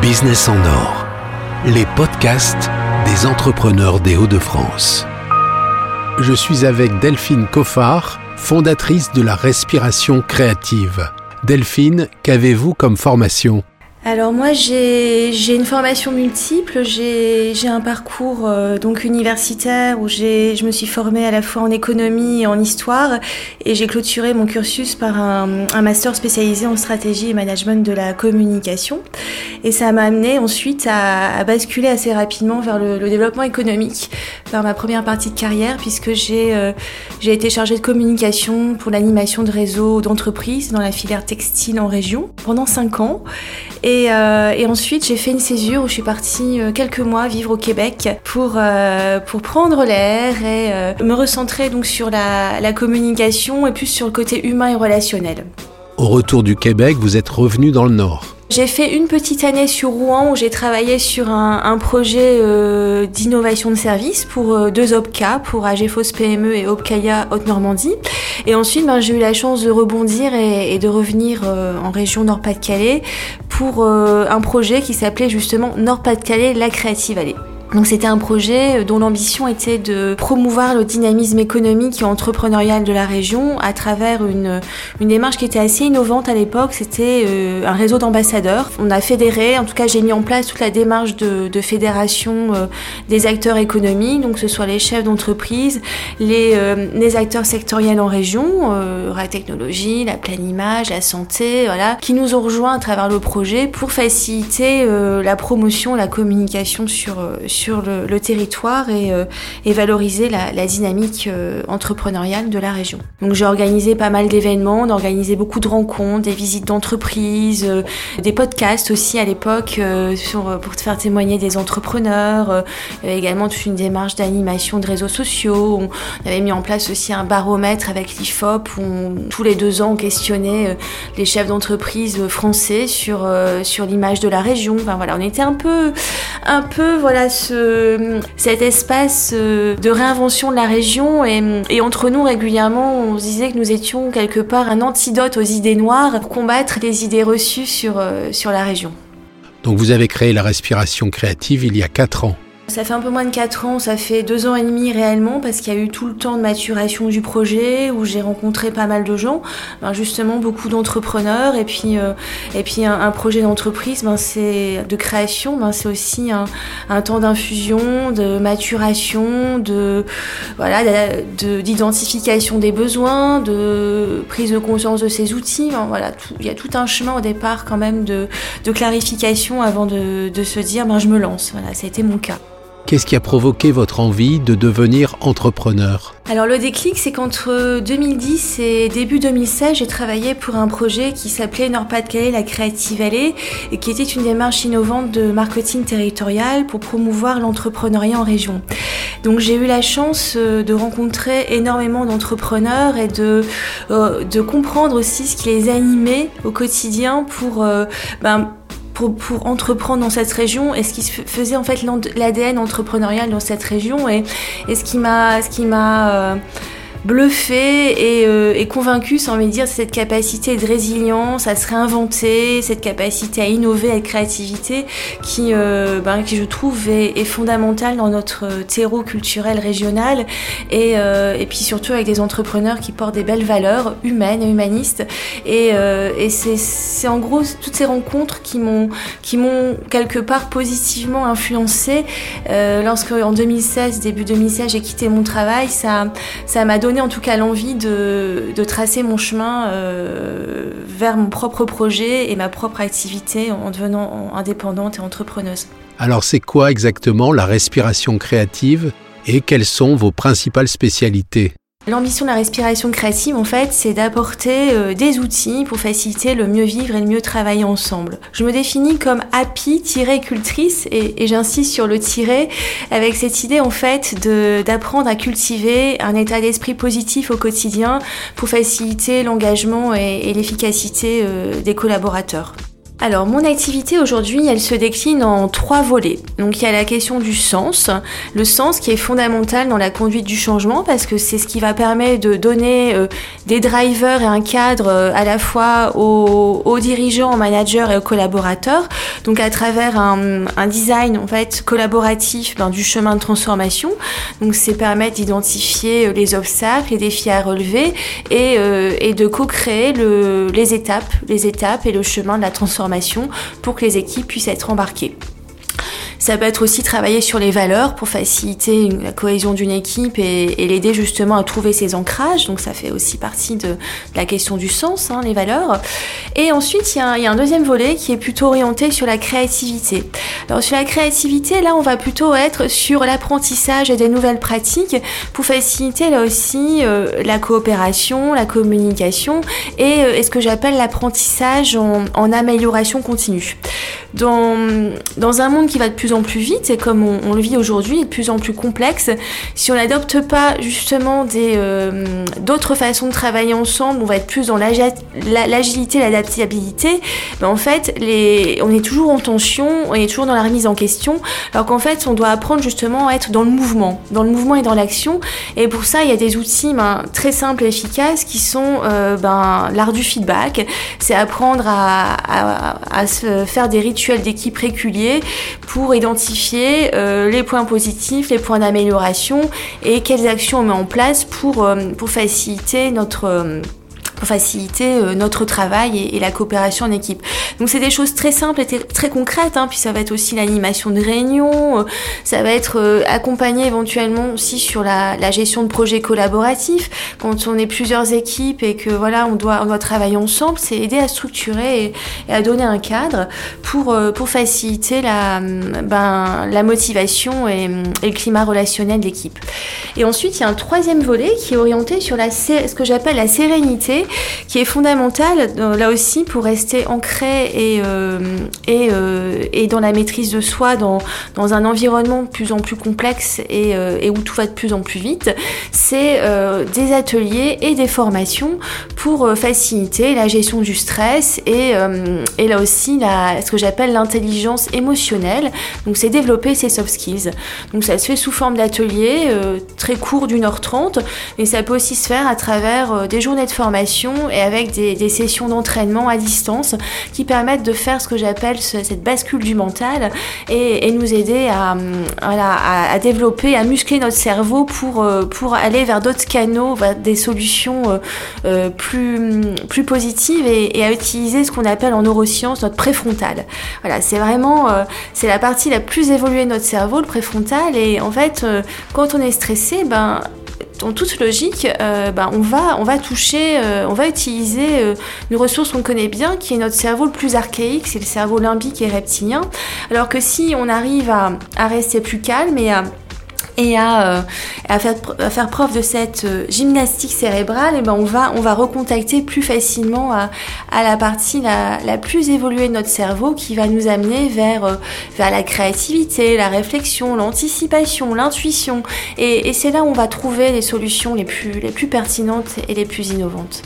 Business en or, les podcasts des entrepreneurs des Hauts-de-France. Je suis avec Delphine Coffard, fondatrice de la respiration créative. Delphine, qu'avez-vous comme formation? Alors moi j'ai une formation multiple, j'ai un parcours euh, donc universitaire où je me suis formée à la fois en économie et en histoire. Et j'ai clôturé mon cursus par un, un, master spécialisé en stratégie et management de la communication. Et ça m'a amené ensuite à, à, basculer assez rapidement vers le, le, développement économique, vers ma première partie de carrière puisque j'ai euh, j'ai été chargée de communication pour l'animation de réseaux d'entreprises dans la filière textile en région pendant cinq ans. Et euh, et, ensuite, j'ai fait une césure où je suis partie euh, quelques mois vivre au Québec pour, euh, pour prendre l'air et me recentrer donc sur la, la communication et plus sur le côté humain et relationnel. Au retour du Québec, vous êtes revenu dans le Nord. J'ai fait une petite année sur Rouen où j'ai travaillé sur un, un projet euh, d'innovation de service pour euh, deux OPCA, pour AGFOS PME et OPCAIA Haute-Normandie. Et ensuite, ben, j'ai eu la chance de rebondir et, et de revenir euh, en région Nord-Pas-de-Calais pour un projet qui s'appelait justement Nord-Pas-de-Calais, la Créative Allée. Donc c'était un projet dont l'ambition était de promouvoir le dynamisme économique et entrepreneurial de la région à travers une, une démarche qui était assez innovante à l'époque, c'était euh, un réseau d'ambassadeurs. On a fédéré, en tout cas j'ai mis en place toute la démarche de, de fédération euh, des acteurs économiques, donc ce soit les chefs d'entreprise, les, euh, les acteurs sectoriels en région, la technologie, la pleine image, la santé, voilà, qui nous ont rejoints à travers le projet pour faciliter la promotion, la communication sur, sur sur le, territoire et, euh, valoriser la, dynamique euh, entrepreneuriale de la région. Donc j'ai organisé pas mal d'événements, organisé beaucoup de rencontres, des visites d'entreprises, euh, des podcasts aussi à l'époque pour faire témoigner des entrepreneurs, également toute une démarche d'animation de réseaux sociaux. On avait mis en place aussi un baromètre avec l'IFOP où tous les deux ans on questionnait les chefs d'entreprise français sur, sur l'image de la région. Enfin voilà, on était un peu, un peu voilà ce cet espace euh, de réinvention de la région et, entre nous régulièrement on se disait que nous étions quelque part un antidote aux idées noires pour combattre les idées reçues sur, euh, sur la région. Donc vous avez créé la respiration créative il y a 4 ans. Ça fait un peu moins de 4 ans, ça fait 2 ans et demi réellement, parce qu'il y a eu tout le temps de maturation du projet, où j'ai rencontré pas mal de gens, ben justement beaucoup d'entrepreneurs, et puis, euh, un, projet d'entreprise, ben c'est de création, ben c'est aussi un, temps d'infusion, de maturation, d'identification des besoins, de prise de conscience de ces outils. Il y a tout un chemin au départ quand même de, clarification avant de, se dire je me lance. Ça a été mon cas. Qu'est-ce qui a provoqué votre envie de devenir entrepreneur Alors le déclic, c'est qu'entre 2010 et début 2016, j'ai travaillé pour un projet qui s'appelait Nord-Pas-de-Calais, la Creative Valley, et qui était une démarche innovante de marketing territorial pour promouvoir l'entrepreneuriat en région. Donc j'ai eu la chance euh, de rencontrer énormément d'entrepreneurs et de, euh, de comprendre aussi ce qui les animait au quotidien pour... Euh, ben, pour, pour, entreprendre dans cette région et ce qui faisait en fait l'ADN entrepreneurial dans cette région. Et, et ce qui m'a ce qui m'a euh, bluffé et, euh, et convaincu, sans me dire, cette capacité de résilience à se réinventer, cette capacité à innover, à créativité, qui, euh, ben, qui je trouve est, est, fondamentale dans notre terreau culturel régional et, euh, et puis surtout avec des entrepreneurs qui portent des belles valeurs humaines et humanistes. Et, euh, et c'est en gros toutes ces rencontres qui m'ont qui m'ont quelque part positivement influencé. Euh, lorsque en 2016, début 2016, j'ai quitté mon travail, ça ça m'a en tout cas l'envie de, de, tracer mon chemin euh, vers mon propre projet et ma propre activité en devenant indépendante et entrepreneuse. Alors c'est quoi exactement la respiration créative et quelles sont vos principales spécialités? L'ambition de la respiration créative, en fait, c'est d'apporter euh, des outils pour faciliter le mieux vivre et le mieux travailler ensemble. Je me définis comme happy-cultrice et, j'insiste sur le tiret avec cette idée, en fait, d'apprendre à cultiver un état d'esprit positif au quotidien pour faciliter l'engagement et, et l'efficacité euh, des collaborateurs. Alors, mon activité aujourd'hui, elle se décline en trois volets. Donc, il y a la question du sens. Le sens qui est fondamental dans la conduite du changement parce que c'est ce qui va permettre de donner euh, des drivers et un cadre euh, à la fois aux, dirigeants, aux managers et aux collaborateurs. Donc, à travers un, design, en fait, collaboratif ben, du chemin de transformation. Donc, c'est permettre d'identifier euh, les obstacles, les défis à relever et, de co-créer les étapes, les étapes et le chemin de la transformation pour que les équipes puissent être embarquées. Ça peut être aussi travailler sur les valeurs pour faciliter la cohésion d'une équipe et, l'aider justement à trouver ses ancrages. Donc ça fait aussi partie de, la question du sens, hein, les valeurs. Et ensuite, il y, a un, deuxième volet qui est plutôt orienté sur la créativité. Alors sur la créativité, là, on va plutôt être sur l'apprentissage et des nouvelles pratiques pour faciliter là aussi euh, la coopération, la communication et, euh, ce que j'appelle l'apprentissage en, en, amélioration continue. Dans, dans un monde qui va de plus en plus vite et comme on, le vit aujourd'hui, de plus en plus complexe. Si on n'adopte pas justement des euh, d'autres façons de travailler ensemble, on va être plus dans l'agilité, l'adaptabilité. Ben en fait, les, on est toujours en tension, on est toujours dans la remise en question, alors qu'en fait, on doit apprendre justement à être dans le mouvement, dans le mouvement et dans l'action. Et pour ça, il y a des outils ben, très simples et efficaces qui sont euh, ben, l'art du feedback. C'est apprendre à, à, se faire des rituels d'équipe réguliers pour identifier euh, les points positifs, les points d'amélioration et quelles actions on met en place pour, euh, pour faciliter notre faciliter euh, notre travail et, la coopération en équipe. Donc c'est des choses très simples et très concrètes, hein, puis ça va être aussi l'animation de réunions, euh, ça va être euh, accompagné éventuellement aussi sur la, gestion de projets collaboratifs. Quand on est plusieurs équipes et que voilà on doit, on doit travailler ensemble, c'est aider à structurer et, à donner un cadre pour, pour faciliter la, ben, la motivation et, et le climat relationnel d'équipe. Et ensuite il y a un troisième volet qui est orienté sur la, ce que j'appelle la sérénité qui est fondamentale euh, là aussi pour rester ancré et, euh, euh, et, dans la maîtrise de soi dans, dans un environnement de plus en plus complexe et, et où tout va de plus en plus vite. C'est des ateliers et des formations pour faciliter la gestion du stress et, et là aussi la, ce que j'appelle l'intelligence émotionnelle. Donc c'est développer ses soft skills. Donc ça se fait sous forme d'ateliers très courts d'une heure trente, mais ça peut aussi se faire à travers des journées de formation et avec des, sessions d'entraînement à distance qui permettent de faire ce que j'appelle cette bascule du mental et, nous aider à, à, développer, à muscler notre cerveau pour, euh, pour aller vers d'autres canaux, vers des solutions euh, euh, plus, plus positives et, à utiliser ce qu'on appelle en neurosciences notre préfrontal. Voilà, c'est vraiment c'est la partie la plus évoluée de notre cerveau, le préfrontal. Et en fait, quand on est stressé, ben en toute logique, euh, bah, on, va, toucher, euh, on va utiliser euh, une ressource qu'on connaît bien, qui est notre cerveau le plus archaïque, c'est le cerveau limbique et reptilien. Alors que si on arrive à rester plus calme et à et à, euh, faire, faire, preuve de cette euh, gymnastique cérébrale, et eh ben on va, on va recontacter plus facilement à, à la partie la, la, plus évoluée de notre cerveau qui va nous amener vers, euh, vers la créativité, la réflexion, l'anticipation, l'intuition. Et, et c'est là où on va trouver les solutions les plus, les plus pertinentes et les plus innovantes.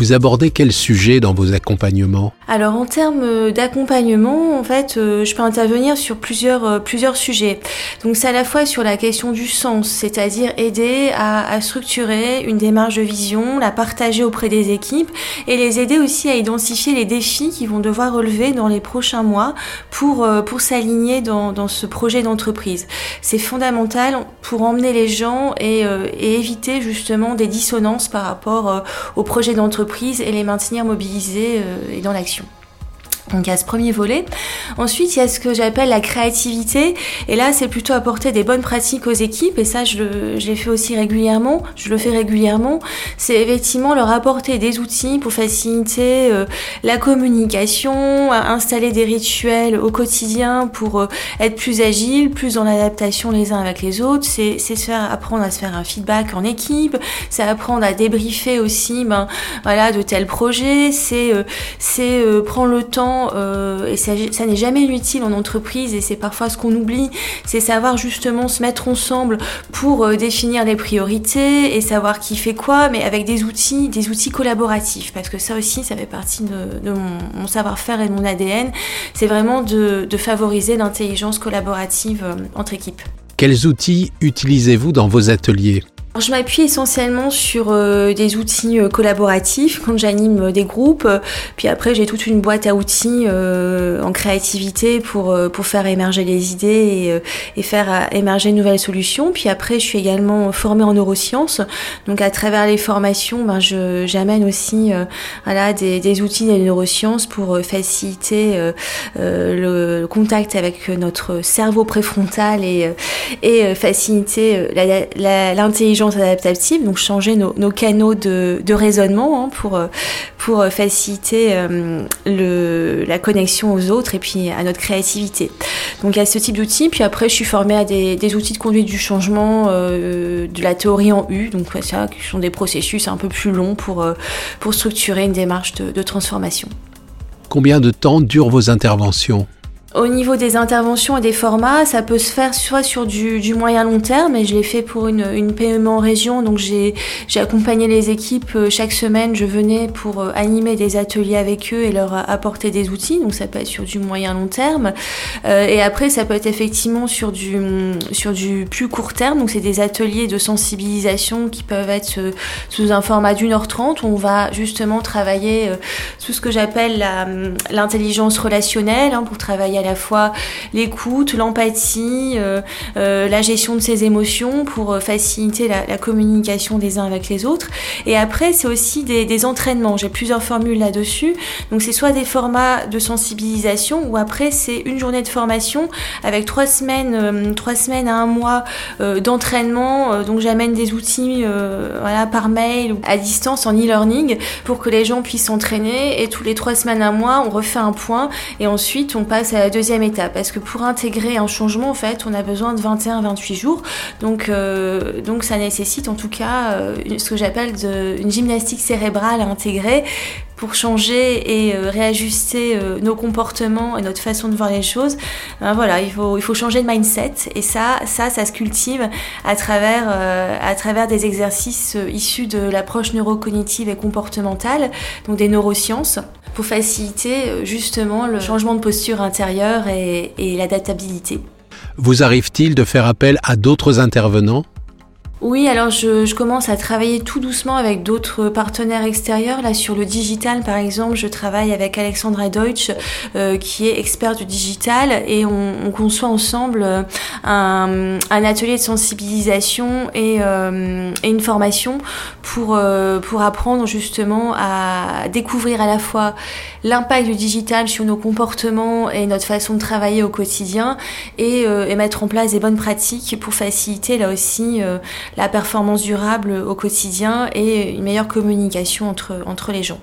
Vous abordez quel sujet dans vos accompagnements Alors en termes euh, d'accompagnement, en fait, euh, je peux intervenir sur plusieurs, euh, plusieurs sujets. Donc c'est à la fois sur la question du sens, c'est-à-dire aider à, structurer une démarche de vision, la partager auprès des équipes et les aider aussi à identifier les défis qu'ils vont devoir relever dans les prochains mois pour, pour s'aligner dans, ce projet d'entreprise. C'est fondamental pour emmener les gens et éviter justement des dissonances par rapport au projet d'entreprise et les maintenir mobilisés euh, et dans l'action. Donc il y a ce premier volet. Ensuite, il y a ce que j'appelle la créativité. Et là, c'est plutôt apporter des bonnes pratiques aux équipes. Et ça, je, l'ai fait aussi régulièrement. Je le fais régulièrement. C'est effectivement leur apporter des outils pour faciliter euh, la communication, installer des rituels au quotidien pour euh, être plus agile, plus en adaptation les uns avec les autres. C'est se faire apprendre à se faire un feedback en équipe. C'est apprendre à débriefer aussi, ben voilà, de tels projets. C'est euh, c'est prendre le temps euh, et ça, n'est jamais inutile en entreprise, et c'est parfois ce qu'on oublie, c'est savoir justement se mettre ensemble pour euh, définir les priorités et savoir qui fait quoi, mais avec des outils, des outils collaboratifs, parce que ça aussi, ça fait partie de, mon, savoir-faire et de mon ADN, c'est vraiment de, de favoriser l'intelligence collaborative euh, entre équipes. Quels outils utilisez-vous dans vos ateliers? Je m'appuie essentiellement sur euh, des outils euh, collaboratifs quand j'anime euh, des groupes. Puis après, j'ai toute une boîte à outils euh, en créativité pour, pour faire émerger les idées et, et, faire émerger de nouvelles solutions. Puis après, je suis également formée en neurosciences. Donc à travers les formations, ben, j'amène aussi voilà, des, des, outils des neurosciences pour faciliter le, contact avec notre cerveau préfrontal et, et faciliter l'intelligence adaptative, donc changer nos, canaux de, raisonnement hein, pour, pour faciliter euh, le, la connexion aux autres et puis à notre créativité. Donc il y a ce type d'outils, puis après je suis formée à des, outils de conduite du changement, euh, de la théorie en U, donc ça, qui sont des processus un peu plus longs pour, euh, pour structurer une démarche de transformation. Combien de temps durent vos interventions? Au niveau des interventions et des formats, ça peut se faire soit sur du, moyen long terme, et je l'ai fait pour une, PME en région, donc j'ai accompagné les équipes euh, chaque semaine, je venais pour euh, animer des ateliers avec eux et leur apporter des outils, donc ça peut être sur du moyen long terme, euh, et après ça peut être effectivement sur du, sur du plus court terme, donc c'est des ateliers de sensibilisation qui peuvent être sous un format d'une heure trente, où on va justement travailler tout ce que j'appelle l'intelligence relationnelle, hein, pour travailler à la fois l'écoute, l'empathie, euh, euh, la gestion de ses émotions pour euh, faciliter la, la, communication des uns avec les autres. Et après, c'est aussi des, entraînements. J'ai plusieurs formules là-dessus. Donc c'est soit des formats de sensibilisation ou après c'est une journée de formation avec trois semaines, trois semaines à un mois d'entraînement. Donc j'amène des outils voilà, par mail ou à distance en e-learning pour que les gens puissent s'entraîner et tous les trois semaines à un mois on refait un point et ensuite on passe à deuxième étape. Parce que pour intégrer un changement en fait on a besoin de 21-28 jours. Donc, euh, donc ça nécessite en tout cas euh, ce que j'appelle une gymnastique cérébrale à intégrer pour changer et euh, réajuster euh, nos comportements et notre façon de voir les choses, ben voilà, il faut, il faut changer de mindset et ça, ça, ça se cultive à travers, euh, à travers des exercices issus de l'approche neurocognitive et comportementale, donc des neurosciences pour faciliter justement le changement de posture intérieure et, et l'adaptabilité. Vous arrive-t-il de faire appel à d'autres intervenants? Oui, alors je, commence à travailler tout doucement avec d'autres partenaires extérieurs. Là, sur le digital, par exemple, je travaille avec Alexandra Deutsch, euh, qui est expert du digital, et on, on conçoit ensemble euh, un, atelier de sensibilisation et, euh, une formation pour, euh, pour apprendre justement à découvrir à la fois l'impact du digital sur nos comportements et notre façon de travailler au quotidien, et, et mettre en place des bonnes pratiques pour faciliter là aussi la performance durable au quotidien et une meilleure communication entre, les gens.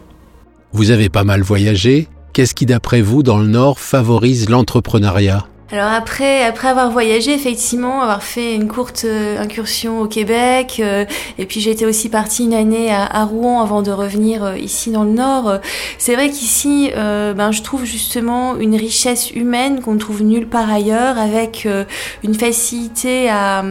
Vous avez pas mal voyagé. Qu'est-ce qui, d'après vous, dans le Nord, favorise l'entrepreneuriat? Alors après, après avoir voyagé, effectivement, avoir fait une courte euh, incursion au Québec, euh, et puis j'étais aussi partie une année à, à, Rouen avant de revenir euh, ici dans le Nord. C'est vrai qu'ici, euh, ben, je trouve justement une richesse humaine qu'on trouve nulle part ailleurs, avec euh, une facilité à, à,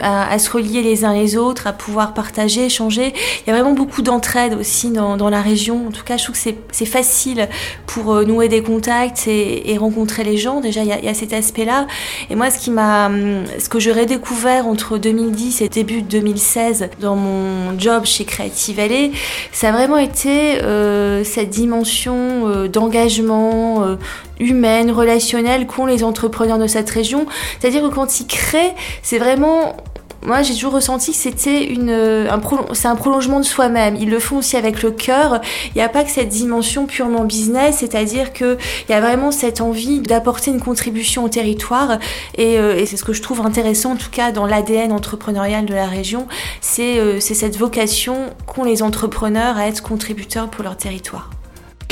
à, à, se relier les uns les autres, à pouvoir partager, échanger. Il y a vraiment beaucoup d'entraide aussi dans, dans, la région. En tout cas, je trouve que c'est facile pour nouer des contacts et, et rencontrer les gens. Déjà, il y a il y, a cet aspect-là. Et moi, ce qui m'a, ce que j'ai redécouvert entre 2010 et début 2016 dans mon job chez Creative Valley, ça a vraiment été euh, cette dimension euh, d'engagement euh, humaine, relationnelle qu'ont les entrepreneurs de cette région. C'est-à-dire que quand ils créent, c'est vraiment moi j'ai toujours ressenti que c'était une euh, un c'est un prolongement de soi-même. Ils le font aussi avec le cœur. Il n'y a pas que cette dimension purement business, c'est-à-dire que il y a vraiment cette envie d'apporter une contribution au territoire et, euh, et c'est ce que je trouve intéressant en tout cas dans l'ADN entrepreneurial de la région, c'est euh, c'est cette vocation qu'ont les entrepreneurs à être contributeurs pour leur territoire.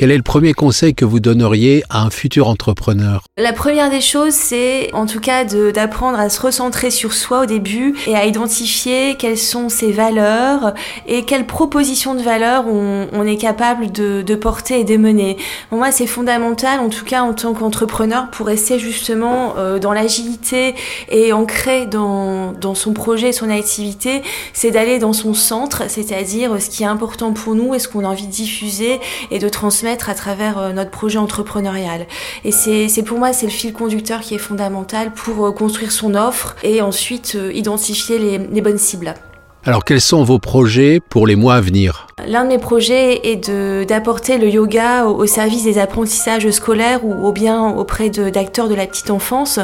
Quel est le premier conseil que vous donneriez à un futur entrepreneur? La première des choses, c'est en tout cas d'apprendre à se recentrer sur soi au début et à identifier quelles sont ses valeurs et quelles propositions de valeurs on, est capable de, de, porter et de mener. Pour moi, c'est fondamental, en tout cas en tant qu'entrepreneur, pour rester justement euh, dans l'agilité et ancré dans, dans son projet, son activité, c'est d'aller dans son centre, c'est-à-dire ce qui est important pour nous et ce qu'on a envie de diffuser et de transmettre à travers euh, notre projet entrepreneurial. Et c'est pour moi, c'est le fil conducteur qui est fondamental pour euh, construire son offre et ensuite euh, identifier les, les bonnes cibles. Alors quels sont vos projets pour les mois à venir? L'un de mes projets est d'apporter le yoga au, service des apprentissages scolaires ou, bien auprès d'acteurs de, la petite enfance.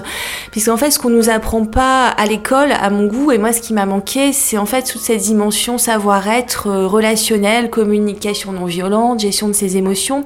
Puisqu'en fait, ce qu'on nous apprend pas à l'école, à mon goût, et moi ce qui m'a manqué, c'est en fait toute cette dimension savoir-être euh, relationnel, communication non violente, gestion de ses émotions.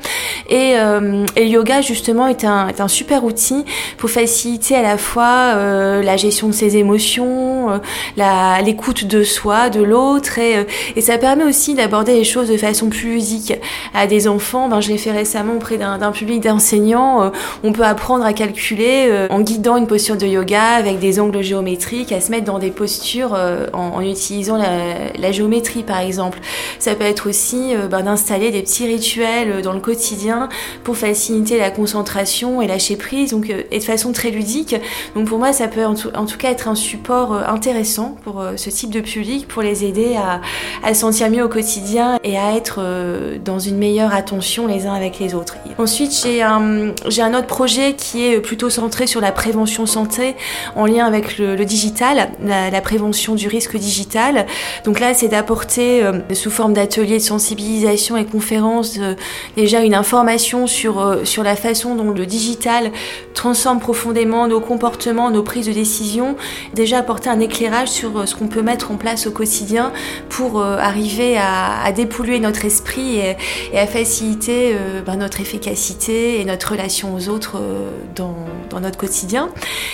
Et, euh, le yoga, justement, est un, super outil pour faciliter à la fois euh, la gestion de ses émotions, l'écoute de soi, de l'autre, et, euh, et ça permet aussi d'aborder les choses de façon plus ludique. À des enfants, ben, je l'ai fait récemment auprès d'un public d'enseignants, euh, on peut apprendre à calculer euh, en guidant une posture de yoga avec des angles géométriques, à se mettre dans des postures en, en, utilisant la, la, géométrie par exemple. Ça peut être aussi ben, d'installer des petits rituels dans le quotidien pour faciliter la concentration et lâcher prise, donc et de façon très ludique. Donc pour moi, ça peut en tout, en tout cas être un support intéressant pour ce type de public, pour les aider à, se sentir mieux au quotidien et à être euh, dans une meilleure attention les uns avec les autres. Ensuite, j'ai un, autre projet qui est plutôt centré sur la prévention santé en lien avec le, digital, la, prévention du risque digital. Donc là, c'est d'apporter euh, sous forme d'ateliers de sensibilisation et conférences euh, déjà une information sur, sur la façon dont le digital transforme profondément nos comportements, nos prises de décision. Déjà apporter un éclairage sur ce qu'on peut mettre en place au quotidien pour arriver à, dépolluer notre esprit et, à faciliter euh, ben, notre efficacité et notre relation aux autres euh, dans, notre quotidien.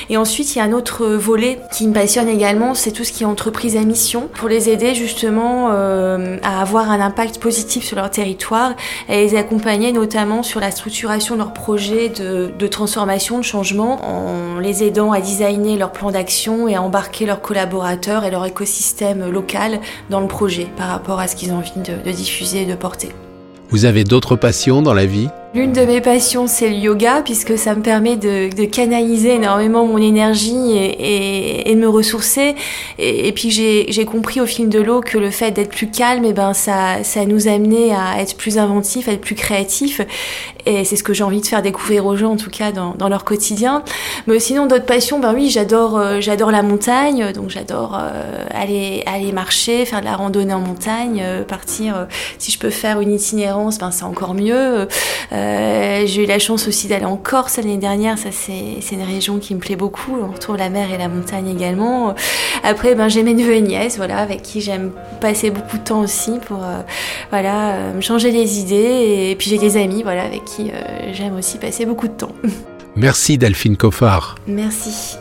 Et ensuite, il y a un autre volet qui me passionne également, c'est tout ce qui est entreprise à mission, pour les aider justement euh, à avoir un impact positif sur leur territoire et les accompagner notamment sur la structuration de leurs projets de, de transformation, de changement, en les aidant à designer leur plan d'action et à embarquer leurs collaborateurs et leur écosystème dans le projet par rapport à ce qu'ils ont envie de diffuser et de porter. Vous avez d'autres passions dans la vie? L'une de mes passions, c'est le yoga, puisque ça me permet de, de canaliser énormément mon énergie et, et, et de me ressourcer. Et, et puis j'ai compris au fil de l'eau que le fait d'être plus calme, et eh ben ça, ça nous amenait à être plus inventif, à être plus créatif. Et c'est ce que j'ai envie de faire découvrir aux gens, en tout cas dans, dans leur quotidien. Mais sinon, d'autres passions, ben oui, j'adore euh, j'adore la montagne, donc j'adore euh, aller aller marcher, faire de la randonnée en montagne, euh, partir. Euh, si je peux faire une itinérance, ben c'est encore mieux. Euh, j'ai eu la chance aussi d'aller en Corse l'année dernière. Ça, c'est une région qui me plaît beaucoup. On retrouve la mer et la montagne également. Après, ben, j'ai mes neveux et nièces, voilà, avec qui j'aime passer beaucoup de temps aussi pour, euh, voilà, euh, me changer les idées. Et puis j'ai des amis, voilà, avec qui j'aime aussi passer beaucoup de temps. Merci Delphine Coffard. Merci.